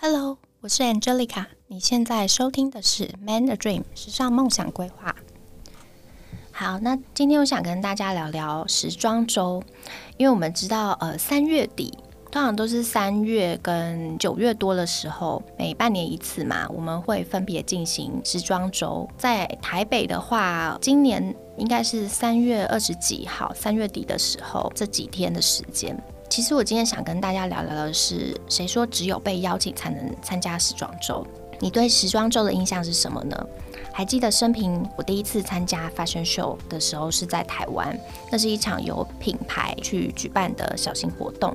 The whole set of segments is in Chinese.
Hello，我是 Angelica。你现在收听的是《Man a Dream》时尚梦想规划。好，那今天我想跟大家聊聊时装周，因为我们知道，呃，三月底通常都是三月跟九月多的时候，每半年一次嘛，我们会分别进行时装周。在台北的话，今年应该是三月二十几号，三月底的时候，这几天的时间。其实我今天想跟大家聊聊的是，谁说只有被邀请才能参加时装周？你对时装周的印象是什么呢？还记得生平我第一次参加 fashion show 的时候是在台湾，那是一场由品牌去举办的小型活动，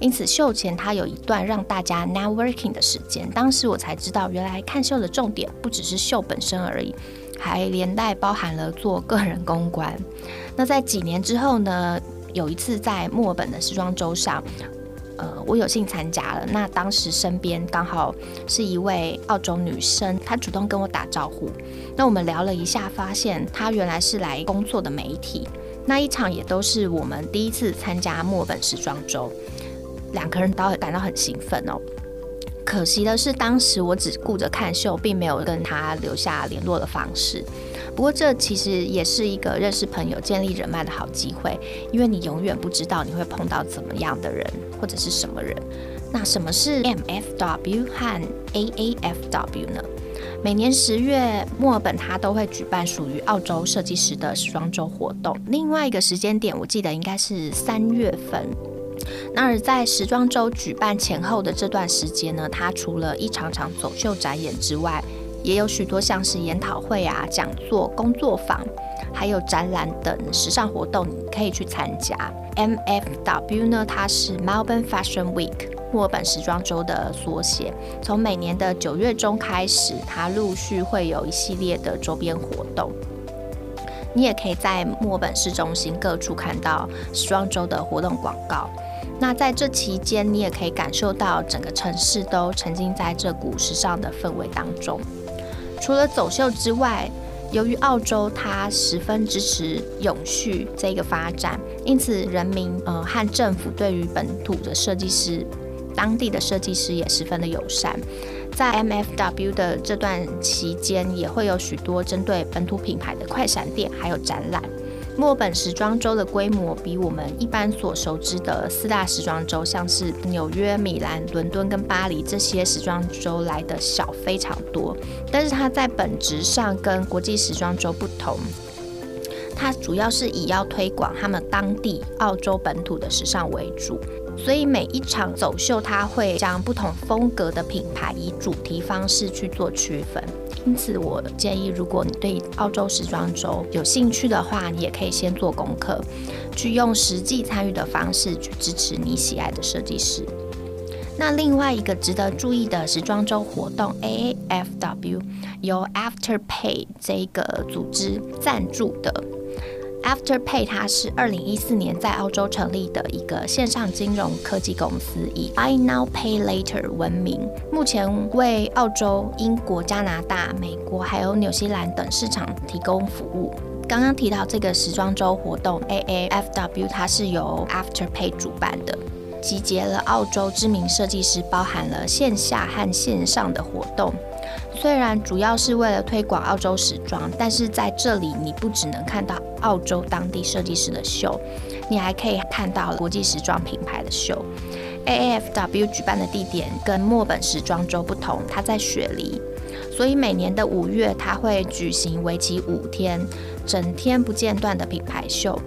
因此秀前它有一段让大家 networking 的时间。当时我才知道，原来看秀的重点不只是秀本身而已，还连带包含了做个人公关。那在几年之后呢？有一次在墨尔本的时装周上，呃，我有幸参加了。那当时身边刚好是一位澳洲女生，她主动跟我打招呼。那我们聊了一下，发现她原来是来工作的媒体。那一场也都是我们第一次参加墨尔本时装周，两个人都感到很兴奋哦。可惜的是，当时我只顾着看秀，并没有跟她留下联络的方式。不过，这其实也是一个认识朋友、建立人脉的好机会，因为你永远不知道你会碰到怎么样的人，或者是什么人。那什么是 MFW 和 AAFW 呢？每年十月，墨尔本它都会举办属于澳洲设计师的时装周活动。另外一个时间点，我记得应该是三月份。那而在时装周举办前后的这段时间呢，它除了一场场走秀展演之外，也有许多像是研讨会啊、讲座、工作坊，还有展览等时尚活动，你可以去参加。MFW 呢，它是 Melbourne Fashion Week，墨尔本时装周的缩写。从每年的九月中开始，它陆续会有一系列的周边活动。你也可以在墨尔本市中心各处看到时装周的活动广告。那在这期间，你也可以感受到整个城市都沉浸在这股时尚的氛围当中。除了走秀之外，由于澳洲它十分支持永续这个发展，因此人民呃和政府对于本土的设计师、当地的设计师也十分的友善。在 MFW 的这段期间，也会有许多针对本土品牌的快闪店，还有展览。墨本时装周的规模比我们一般所熟知的四大时装周，像是纽约、米兰、伦敦跟巴黎这些时装周来的小非常多。但是它在本质上跟国际时装周不同，它主要是以要推广他们当地澳洲本土的时尚为主。所以每一场走秀，它会将不同风格的品牌以主题方式去做区分。因此，我建议，如果你对澳洲时装周有兴趣的话，你也可以先做功课，去用实际参与的方式去支持你喜爱的设计师。那另外一个值得注意的时装周活动，AAFW 由 Afterpay 这个组织赞助的。Afterpay 它是二零一四年在澳洲成立的一个线上金融科技公司，以 by Now Pay Later 闻名，目前为澳洲、英国、加拿大、美国还有纽西兰等市场提供服务。刚刚提到这个时装周活动 AAFW，它是由 Afterpay 主办的，集结了澳洲知名设计师，包含了线下和线上的活动。虽然主要是为了推广澳洲时装，但是在这里你不只能看到澳洲当地设计师的秀，你还可以看到国际时装品牌的秀。AAFW 举办的地点跟墨本时装周不同，它在雪梨，所以每年的五月它会举行为期五天、整天不间断的品牌秀。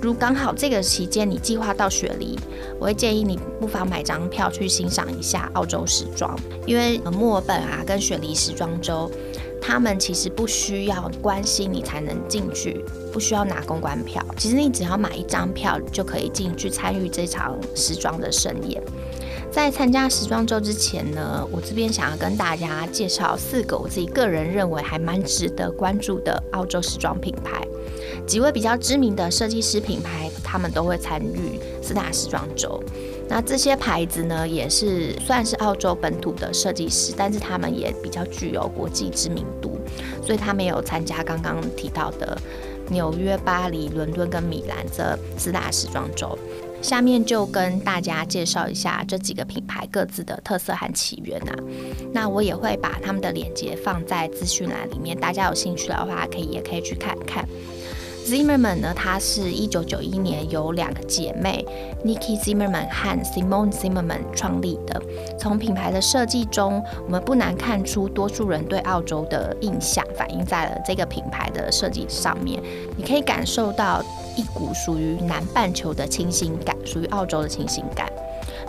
如刚好这个期间你计划到雪梨，我会建议你不妨买张票去欣赏一下澳洲时装，因为墨尔本啊跟雪梨时装周，他们其实不需要关心你才能进去，不需要拿公关票，其实你只要买一张票就可以进去参与这场时装的盛宴。在参加时装周之前呢，我这边想要跟大家介绍四个我自己个人认为还蛮值得关注的澳洲时装品牌。几位比较知名的设计师品牌，他们都会参与四大时装周。那这些牌子呢，也是算是澳洲本土的设计师，但是他们也比较具有国际知名度，所以他没有参加刚刚提到的纽约、巴黎、伦敦跟米兰这四大时装周。下面就跟大家介绍一下这几个品牌各自的特色和起源啊。那我也会把他们的链接放在资讯栏里面，大家有兴趣的话，可以也可以去看看。Zimmerman 呢，它是一九九一年由两个姐妹 Niki Zimmermann 和 Simone Zimmermann 创立的。从品牌的设计中，我们不难看出多数人对澳洲的印象反映在了这个品牌的设计上面。你可以感受到一股属于南半球的清新感，属于澳洲的清新感。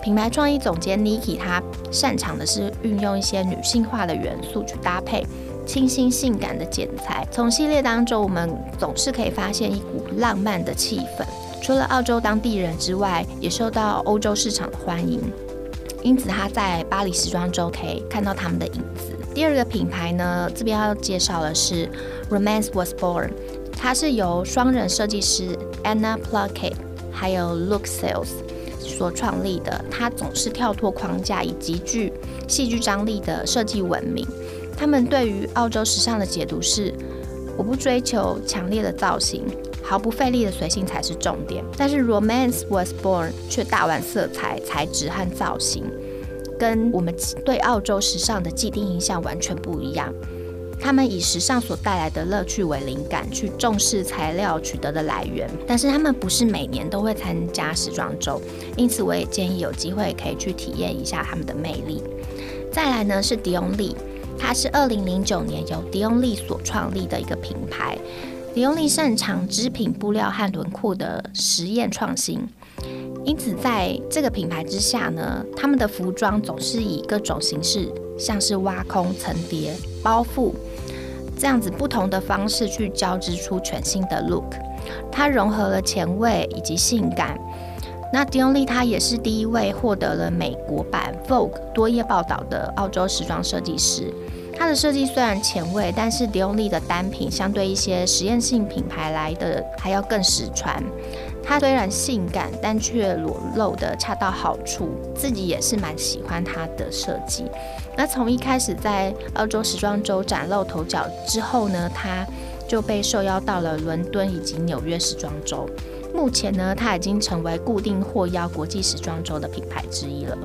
品牌创意总监 Niki 她擅长的是运用一些女性化的元素去搭配。清新性感的剪裁，从系列当中，我们总是可以发现一股浪漫的气氛。除了澳洲当地人之外，也受到欧洲市场的欢迎。因此，他在巴黎时装周可以看到他们的影子。第二个品牌呢，这边要介绍的是 Romance Was Born，它是由双人设计师 Anna Pluckett 还有 Luke Sales 所创立的。它总是跳脱框架，以极具戏剧张力的设计闻名。他们对于澳洲时尚的解读是：我不追求强烈的造型，毫不费力的随性才是重点。但是 Romance Was Born 却大玩色彩、材质和造型，跟我们对澳洲时尚的既定印象完全不一样。他们以时尚所带来的乐趣为灵感，去重视材料取得的来源。但是他们不是每年都会参加时装周，因此我也建议有机会可以去体验一下他们的魅力。再来呢是 Dion Lee。它是二零零九年由迪翁利所创立的一个品牌。迪翁利擅长织品布料和轮廓的实验创新，因此在这个品牌之下呢，他们的服装总是以各种形式，像是挖空、层叠、包覆这样子不同的方式去交织出全新的 look。它融合了前卫以及性感。那迪翁利他也是第一位获得了美国版 Vogue 多页报道的澳洲时装设计师。他的设计虽然前卫，但是迪翁利的单品相对一些实验性品牌来的还要更实穿。它虽然性感，但却裸露的恰到好处。自己也是蛮喜欢它的设计。那从一开始在澳洲时装周崭露头角之后呢，它就被受邀到了伦敦以及纽约时装周。目前呢，它已经成为固定获邀国际时装周的品牌之一了。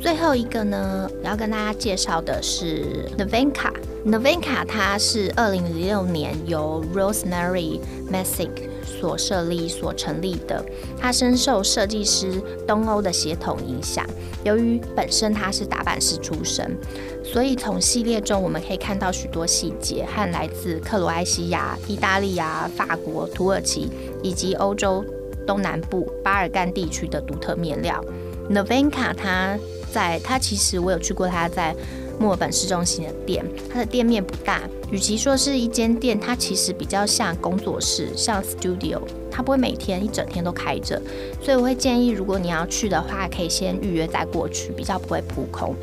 最后一个呢，要跟大家介绍的是 Nevenka。Nevenka 它是二零零六年由 Rosemary m e s s i c 所设立、所成立的。它深受设计师东欧的血统影响。由于本身它是打版师出身，所以从系列中我们可以看到许多细节和来自克罗埃西亚、意大利啊、法国、土耳其以及欧洲东南部巴尔干地区的独特面料。Nevenka 它在它其实我有去过它在墨尔本市中心的店，它的店面不大，与其说是一间店，它其实比较像工作室，像 studio，它不会每天一整天都开着，所以我会建议如果你要去的话，可以先预约再过去，比较不会扑空。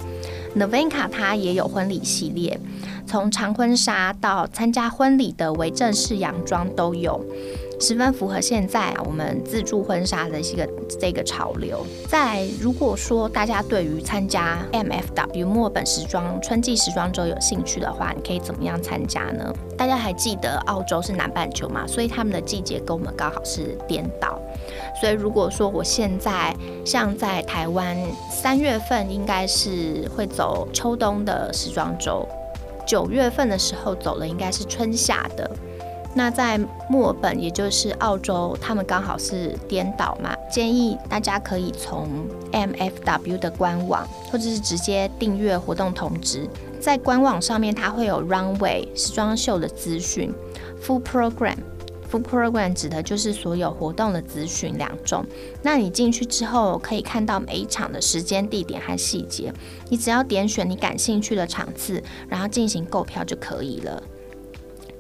Nevenka 它也有婚礼系列，从长婚纱到参加婚礼的为正式洋装都有，十分符合现在我们自助婚纱的一个这个潮流。再如果说大家对于参加 MFW 墨本时装春季时装周有兴趣的话，你可以怎么样参加呢？大家还记得澳洲是南半球嘛，所以他们的季节跟我们刚好是颠倒。所以如果说我现在像在台湾三月份，应该是会走秋冬的时装周，九月份的时候走了应该是春夏的。那在墨尔本，也就是澳洲，他们刚好是颠倒嘛。建议大家可以从 MFW 的官网，或者是直接订阅活动通知，在官网上面它会有 Runway 时装秀的资讯，Full Program。Full Program 指的就是所有活动的资讯两种。那你进去之后，可以看到每一场的时间、地点和细节。你只要点选你感兴趣的场次，然后进行购票就可以了。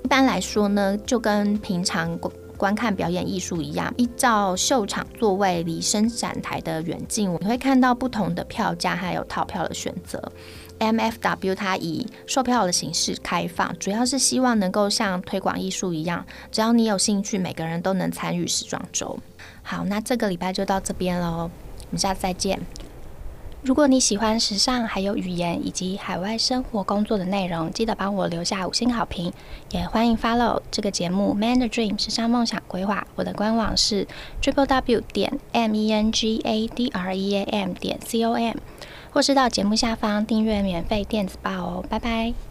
一般来说呢，就跟平常观看表演艺术一样，依照秀场座位离伸展台的远近，你会看到不同的票价，还有套票的选择。MFW 它以售票的形式开放，主要是希望能够像推广艺术一样，只要你有兴趣，每个人都能参与时装周。好，那这个礼拜就到这边喽，我们下次再见。如果你喜欢时尚，还有语言以及海外生活工作的内容，记得帮我留下五星好评。也欢迎 follow 这个节目《：MANY Dream 时尚梦想规划》，我的官网是 triple w 点 m e n g a d r e a m 点 c o m，或是到节目下方订阅免费电子报哦。拜拜。